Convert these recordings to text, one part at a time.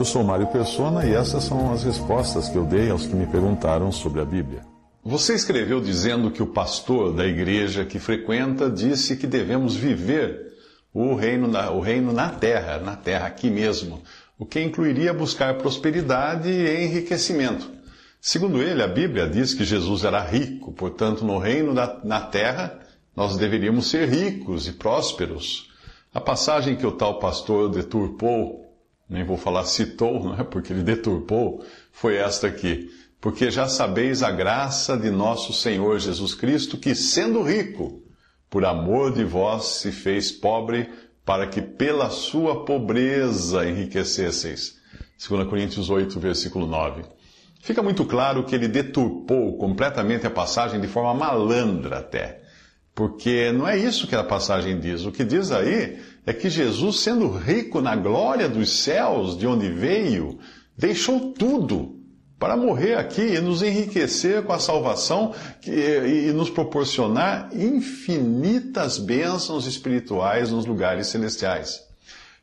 Eu sou Mário Persona e essas são as respostas que eu dei aos que me perguntaram sobre a Bíblia. Você escreveu dizendo que o pastor da igreja que frequenta disse que devemos viver o reino, na, o reino na terra, na terra aqui mesmo, o que incluiria buscar prosperidade e enriquecimento. Segundo ele, a Bíblia diz que Jesus era rico, portanto, no reino da, na terra, nós deveríamos ser ricos e prósperos. A passagem que o tal pastor deturpou, nem vou falar citou, não é? porque ele deturpou, foi esta aqui. Porque já sabeis a graça de nosso Senhor Jesus Cristo, que sendo rico, por amor de vós se fez pobre, para que pela sua pobreza enriquecesseis. 2 Coríntios 8, versículo 9. Fica muito claro que ele deturpou completamente a passagem de forma malandra até. Porque não é isso que a passagem diz. O que diz aí é que Jesus, sendo rico na glória dos céus, de onde veio, deixou tudo para morrer aqui e nos enriquecer com a salvação e, nos proporcionar infinitas bênçãos espirituais nos lugares celestiais.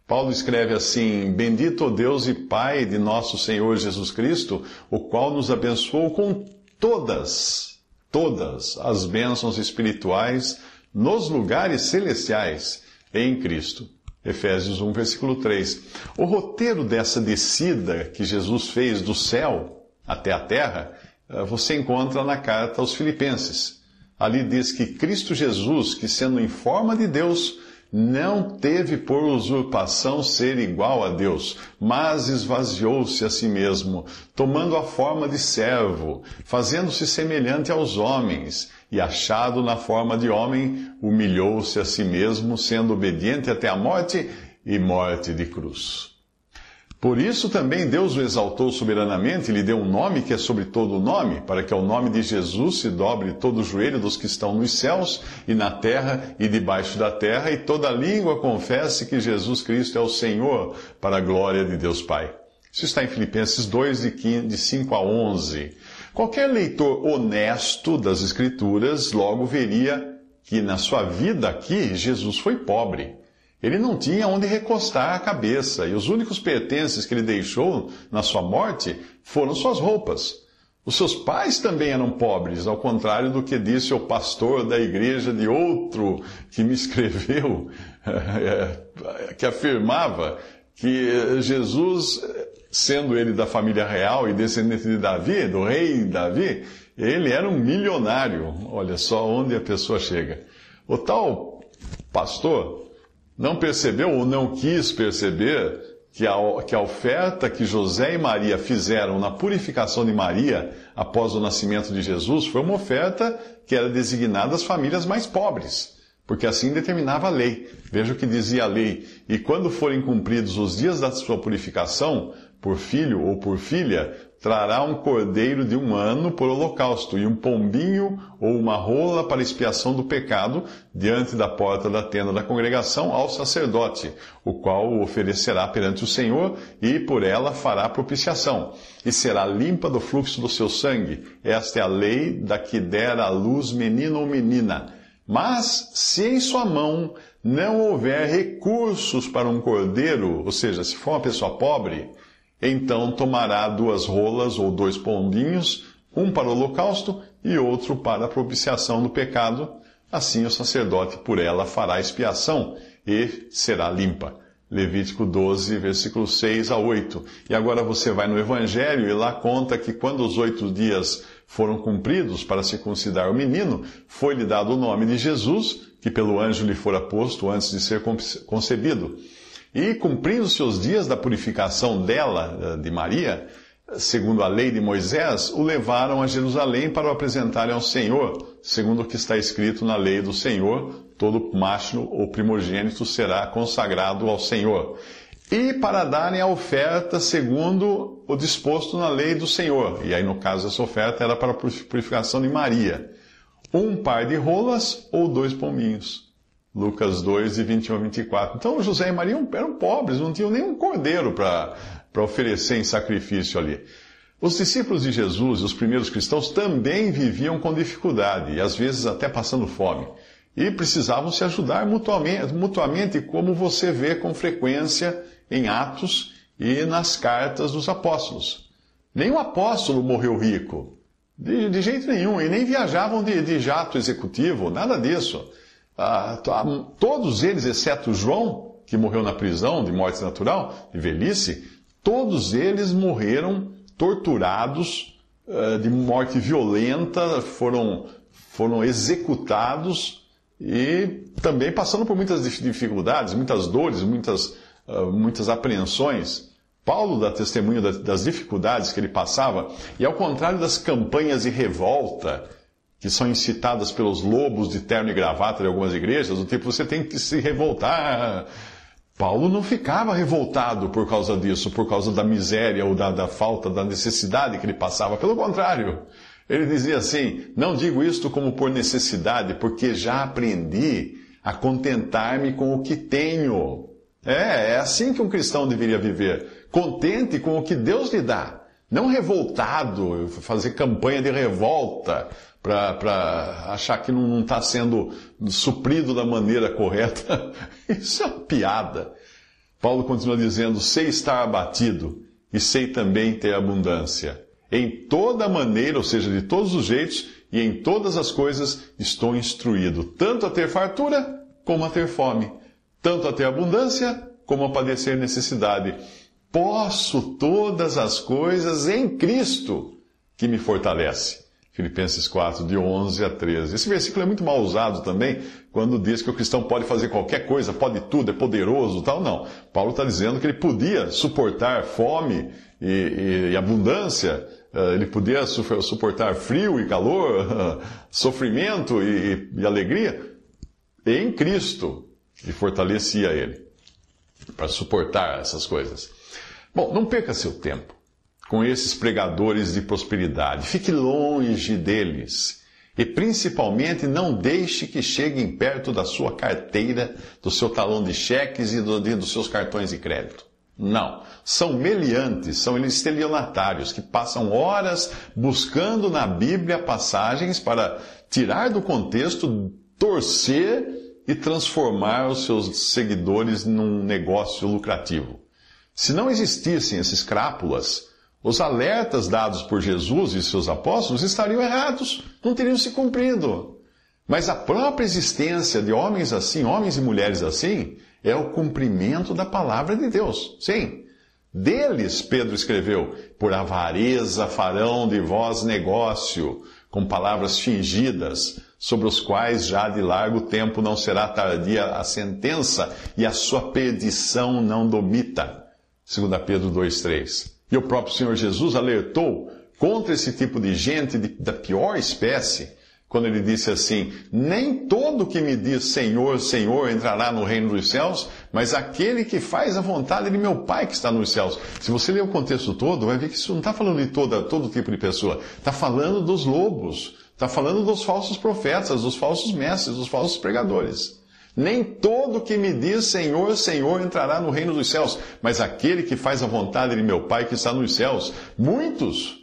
Paulo escreve assim: Bendito Deus e Pai de nosso Senhor Jesus Cristo, o qual nos abençoou com todas, todas as bênçãos espirituais nos lugares celestiais em Cristo. Efésios 1, versículo 3. O roteiro dessa descida que Jesus fez do céu até a terra, eh, você encontra na carta aos Filipenses. Ali diz que Cristo Jesus, que sendo em forma de Deus, não teve por usurpação ser igual a Deus, mas esvaziou-se a si mesmo, tomando a forma de servo, fazendo-se semelhante aos homens, e achado na forma de homem, humilhou-se a si mesmo, sendo obediente até a morte e morte de cruz. Por isso também Deus o exaltou soberanamente e lhe deu um nome que é sobre todo o nome, para que ao nome de Jesus se dobre todo o joelho dos que estão nos céus e na terra e debaixo da terra, e toda língua confesse que Jesus Cristo é o Senhor, para a glória de Deus Pai. Isso está em Filipenses 2, de 5 a 11. Qualquer leitor honesto das Escrituras logo veria que na sua vida aqui Jesus foi pobre. Ele não tinha onde recostar a cabeça, e os únicos pertences que ele deixou na sua morte foram suas roupas. Os seus pais também eram pobres, ao contrário do que disse o pastor da igreja de outro que me escreveu, que afirmava que Jesus, sendo ele da família real e descendente de Davi, do rei Davi, ele era um milionário. Olha só onde a pessoa chega. O tal pastor não percebeu ou não quis perceber que a, que a oferta que José e Maria fizeram na purificação de Maria após o nascimento de Jesus foi uma oferta que era designada às famílias mais pobres, porque assim determinava a lei. Veja o que dizia a lei: e quando forem cumpridos os dias da sua purificação, por filho ou por filha, trará um cordeiro de um ano por holocausto, e um pombinho ou uma rola para expiação do pecado, diante da porta da tenda da congregação, ao sacerdote, o qual o oferecerá perante o Senhor, e por ela fará propiciação, e será limpa do fluxo do seu sangue. Esta é a lei da que der à luz menino ou menina. Mas, se em sua mão não houver recursos para um cordeiro, ou seja, se for uma pessoa pobre, então tomará duas rolas ou dois pombinhos, um para o holocausto e outro para a propiciação do pecado. Assim o sacerdote por ela fará expiação e será limpa. Levítico 12, versículos 6 a 8. E agora você vai no Evangelho e lá conta que quando os oito dias foram cumpridos para circuncidar o menino, foi-lhe dado o nome de Jesus, que pelo anjo lhe fora posto antes de ser concebido. E cumprindo-se os dias da purificação dela, eh, de Maria, segundo a lei de Moisés, o levaram a Jerusalém para o apresentarem ao Senhor, segundo o que está escrito na lei do Senhor: todo macho ou primogênito será consagrado ao Senhor. E para darem a oferta segundo o disposto na lei do Senhor. E aí, no caso, essa oferta era para a purificação de Maria. Um par de rolas ou dois pombinhos. Lucas 2, de 21 a 24. Então, José e Maria eram pobres, não tinham nenhum cordeiro para oferecer em sacrifício ali. Os discípulos de Jesus, os primeiros cristãos, também viviam com dificuldade e às vezes até passando fome. E precisavam se ajudar mutuamente, mutuamente como você vê com frequência em Atos e nas cartas dos apóstolos. Nenhum apóstolo morreu rico. De, de jeito nenhum. E nem viajavam de, de jato executivo, nada disso. Ah, todos eles, exceto João, que morreu na prisão de morte natural, de velhice, todos eles morreram torturados uh, de morte violenta, foram, foram executados e também passando por muitas dificuldades, muitas dores, muitas, uh, muitas apreensões. Paulo dá testemunho das dificuldades que ele passava, e ao contrário das campanhas de revolta que são incitadas pelos lobos de terno e gravata de algumas igrejas, do tipo, você tem que se revoltar. Paulo não ficava revoltado por causa disso, por causa da miséria ou da, da falta, da necessidade que ele passava. Pelo contrário, ele dizia assim: Não digo isto como por necessidade, porque já aprendi a contentar-me com o que tenho. É, é assim que um cristão deveria viver. Contente com o que Deus lhe dá. Não revoltado, fazer campanha de revolta para achar que não está sendo suprido da maneira correta. Isso é uma piada. Paulo continua dizendo: sei estar abatido e sei também ter abundância. Em toda maneira, ou seja, de todos os jeitos e em todas as coisas, estou instruído, tanto a ter fartura como a ter fome, tanto a ter abundância como a padecer necessidade. Posso todas as coisas em Cristo que me fortalece. Filipenses 4, de 11 a 13. Esse versículo é muito mal usado também, quando diz que o cristão pode fazer qualquer coisa, pode tudo, é poderoso tal. Não. Paulo está dizendo que ele podia suportar fome e, e, e abundância, eh, ele podia suportar frio e calor, sofrimento e, e alegria, em Cristo, que fortalecia ele para suportar essas coisas. Bom, não perca seu tempo com esses pregadores de prosperidade. Fique longe deles. E principalmente não deixe que cheguem perto da sua carteira, do seu talão de cheques e do, dos seus cartões de crédito. Não. São meliantes, são estelionatários que passam horas buscando na Bíblia passagens para tirar do contexto, torcer e transformar os seus seguidores num negócio lucrativo. Se não existissem esses crápulas, os alertas dados por Jesus e seus apóstolos estariam errados, não teriam se cumprido. Mas a própria existência de homens assim, homens e mulheres assim, é o cumprimento da palavra de Deus. Sim. Deles, Pedro escreveu, por avareza farão de vós negócio, com palavras fingidas, sobre os quais já de largo tempo não será tardia a sentença e a sua perdição não domita. 2 Pedro 2,3. E o próprio Senhor Jesus alertou contra esse tipo de gente de, da pior espécie, quando ele disse assim: Nem todo que me diz Senhor, Senhor entrará no reino dos céus, mas aquele que faz a vontade de meu Pai que está nos céus. Se você ler o contexto todo, vai ver que isso não está falando de toda, todo tipo de pessoa, está falando dos lobos, está falando dos falsos profetas, dos falsos mestres, dos falsos pregadores. Nem todo que me diz Senhor, Senhor entrará no reino dos céus, mas aquele que faz a vontade de meu Pai que está nos céus. Muitos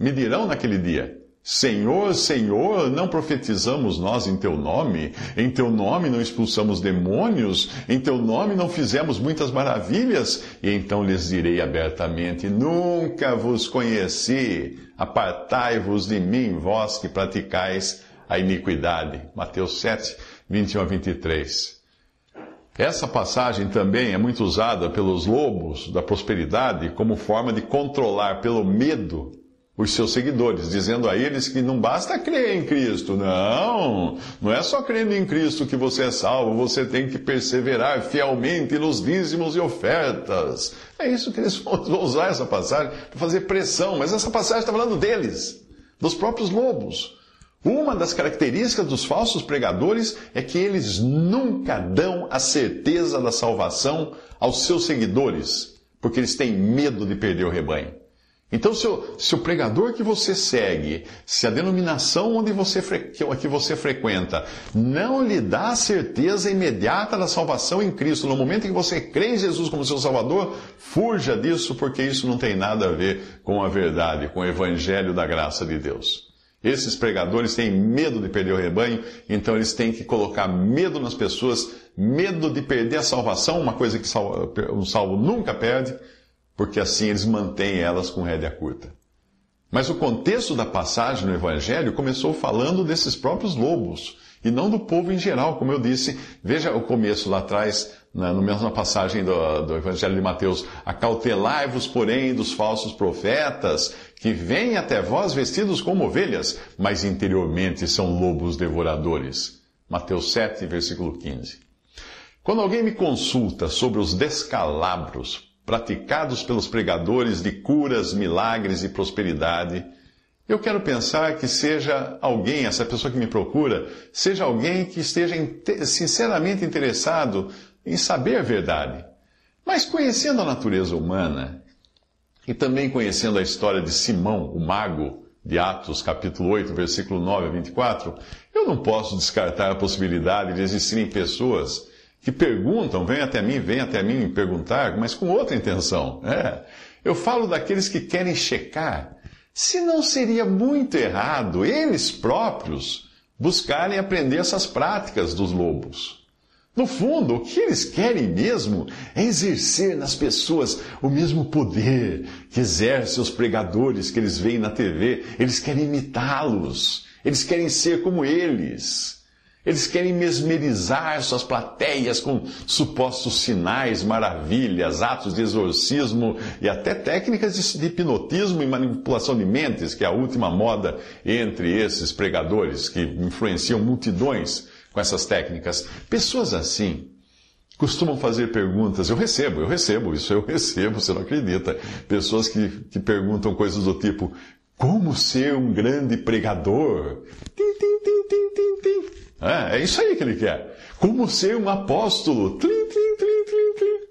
me dirão naquele dia: Senhor, Senhor, não profetizamos nós em teu nome? Em teu nome não expulsamos demônios? Em teu nome não fizemos muitas maravilhas? E então lhes direi abertamente: Nunca vos conheci. Apartai-vos de mim, vós que praticais a iniquidade. Mateus 7, 21 a 23. Essa passagem também é muito usada pelos lobos da prosperidade como forma de controlar pelo medo os seus seguidores, dizendo a eles que não basta crer em Cristo, não, não é só crendo em Cristo que você é salvo, você tem que perseverar fielmente nos dízimos e ofertas. É isso que eles vão usar essa passagem para fazer pressão, mas essa passagem está falando deles, dos próprios lobos. Uma das características dos falsos pregadores é que eles nunca dão a certeza da salvação aos seus seguidores, porque eles têm medo de perder o rebanho. Então, se o, se o, pregador que você segue, se a denominação onde você, que você frequenta, não lhe dá a certeza imediata da salvação em Cristo, no momento em que você crê em Jesus como seu Salvador, fuja disso, porque isso não tem nada a ver com a verdade, com o Evangelho da graça de Deus. Esses pregadores têm medo de perder o rebanho, então eles têm que colocar medo nas pessoas, medo de perder a salvação, uma coisa que um salvo nunca perde porque assim eles mantêm elas com rédea curta. Mas o contexto da passagem no Evangelho começou falando desses próprios lobos, e não do povo em geral, como eu disse. Veja o começo lá atrás, na, na mesma passagem do, do Evangelho de Mateus. Acautelai-vos, porém, dos falsos profetas, que vêm até vós vestidos como ovelhas, mas interiormente são lobos devoradores. Mateus 7, versículo 15. Quando alguém me consulta sobre os descalabros praticados pelos pregadores de curas, milagres e prosperidade, eu quero pensar que seja alguém, essa pessoa que me procura, seja alguém que esteja sinceramente interessado em saber a verdade. Mas conhecendo a natureza humana e também conhecendo a história de Simão, o mago, de Atos, capítulo 8, versículo 9 a 24, eu não posso descartar a possibilidade de existirem pessoas que perguntam, vem até mim, vem até mim me perguntar, mas com outra intenção. É. Eu falo daqueles que querem checar se não seria muito errado eles próprios buscarem aprender essas práticas dos lobos. No fundo, o que eles querem mesmo é exercer nas pessoas o mesmo poder que exercem os pregadores que eles veem na TV. Eles querem imitá-los. Eles querem ser como eles. Eles querem mesmerizar suas plateias com supostos sinais, maravilhas, atos de exorcismo e até técnicas de hipnotismo e manipulação de mentes, que é a última moda entre esses pregadores que influenciam multidões com essas técnicas. Pessoas assim costumam fazer perguntas. Eu recebo, eu recebo, isso eu recebo, você não acredita. Pessoas que, que perguntam coisas do tipo: como ser um grande pregador? Tim, tim, tim, tim, tim, tim. É, é isso aí que ele quer. Como ser um apóstolo. Tlim, tlim, tlim, tlim, tlim.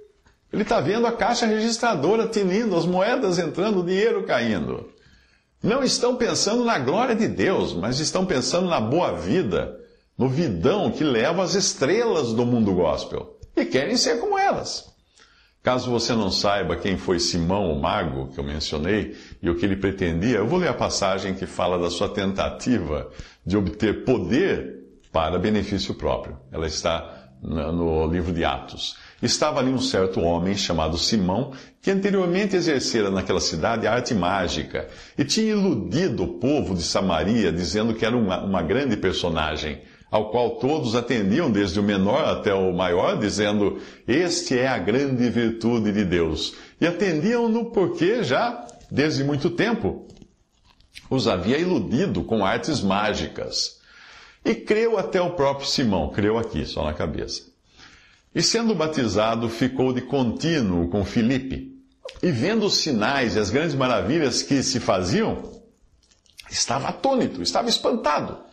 Ele está vendo a caixa registradora tinindo, as moedas entrando, o dinheiro caindo. Não estão pensando na glória de Deus, mas estão pensando na boa vida, no vidão que leva as estrelas do mundo gospel. E querem ser como elas. Caso você não saiba quem foi Simão o Mago, que eu mencionei, e o que ele pretendia, eu vou ler a passagem que fala da sua tentativa de obter poder para benefício próprio. Ela está no livro de Atos. Estava ali um certo homem chamado Simão, que anteriormente exercera naquela cidade arte mágica e tinha iludido o povo de Samaria dizendo que era uma, uma grande personagem, ao qual todos atendiam, desde o menor até o maior, dizendo: Este é a grande virtude de Deus. E atendiam-no porque já, desde muito tempo, os havia iludido com artes mágicas. E creu até o próprio Simão, creu aqui, só na cabeça. E sendo batizado, ficou de contínuo com Filipe. E vendo os sinais e as grandes maravilhas que se faziam, estava atônito, estava espantado.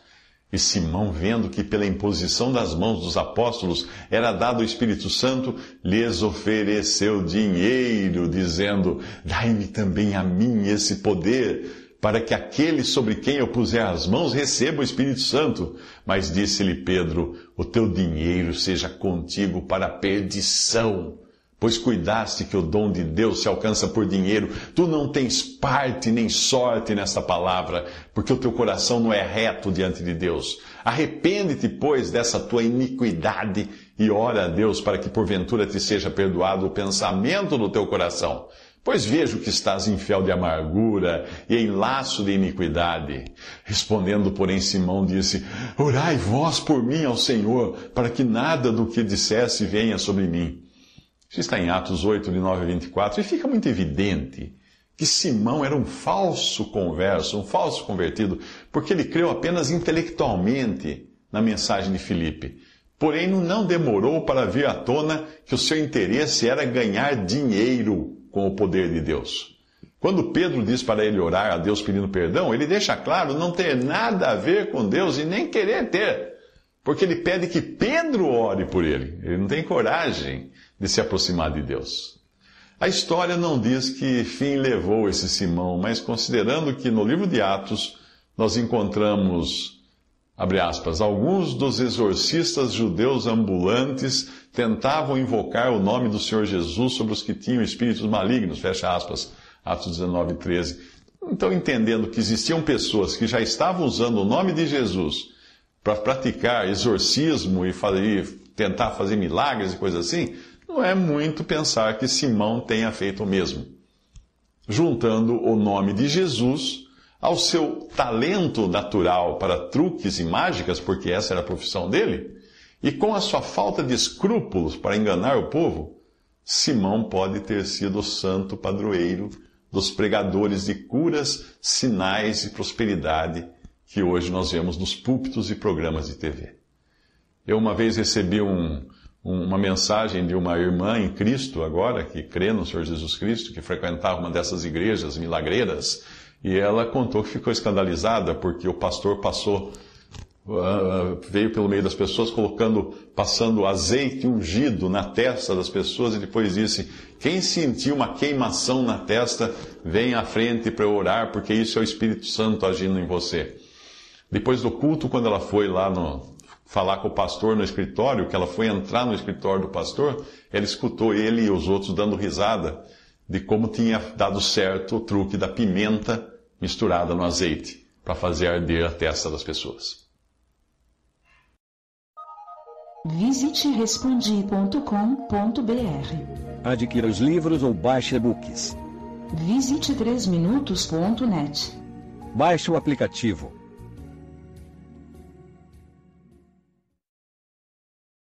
E Simão, vendo que pela imposição das mãos dos apóstolos era dado o Espírito Santo, lhes ofereceu dinheiro, dizendo: Dai-me também a mim esse poder para que aquele sobre quem eu puser as mãos receba o Espírito Santo. Mas disse-lhe Pedro: O teu dinheiro seja contigo para a perdição, pois cuidaste que o dom de Deus se alcança por dinheiro. Tu não tens parte nem sorte nesta palavra, porque o teu coração não é reto diante de Deus. Arrepende-te, pois, dessa tua iniquidade e ora a Deus para que porventura te seja perdoado o pensamento do teu coração Pois vejo que estás em fel de amargura e em laço de iniquidade. Respondendo, porém, Simão disse: Orai vós por mim ao Senhor, para que nada do que dissesse venha sobre mim. Isso está em Atos 8, de 9 a 24, e fica muito evidente que Simão era um falso converso, um falso convertido, porque ele creu apenas intelectualmente na mensagem de Filipe. Porém, não demorou para vir à tona que o seu interesse era ganhar dinheiro com o poder de Deus. Quando Pedro diz para ele orar a Deus pedindo perdão, ele deixa claro não ter nada a ver com Deus e nem querer ter. Porque ele pede que Pedro ore por ele. Ele não tem coragem de se aproximar de Deus. A história não diz que fim levou esse Simão, mas considerando que no livro de Atos nós encontramos, abre aspas, alguns dos exorcistas judeus ambulantes tentavam invocar o nome do Senhor Jesus sobre os que tinham espíritos malignos, fecha aspas, Atos 19, 13. Então, entendendo que existiam pessoas que já estavam usando o nome de Jesus para praticar exorcismo e, fazer, tentar fazer milagres e coisas assim, não é muito pensar que Simão tenha feito o mesmo. Juntando o nome de Jesus ao seu talento natural para truques e mágicas, porque essa era a profissão dele, e com a sua falta de escrúpulos para enganar o povo, Simão pode ter sido o santo padroeiro dos pregadores de curas, sinais e prosperidade que hoje nós vemos nos púlpitos e programas de TV. Eu uma vez recebi um, uma mensagem de uma irmã em Cristo agora, que crê no Senhor Jesus Cristo, que frequentava uma dessas igrejas milagreiras, e ela contou que ficou escandalizada porque o pastor passou uh, veio pelo meio das pessoas colocando, passando azeite ungido na testa das pessoas e depois disse: quem sentiu uma queimação na testa, vem à frente para orar, porque isso é o Espírito Santo agindo em você. Depois do culto, quando ela foi lá no, falar com o pastor no escritório, que ela foi entrar no escritório do pastor, ela escutou ele e os outros dando risada de como tinha dado certo o truque da pimenta misturada no azeite para fazer arder a testa das pessoas. Visite respondi.com.br. Adquira os livros ou baixe e-books. Visite 3minutos.net. Baixe o aplicativo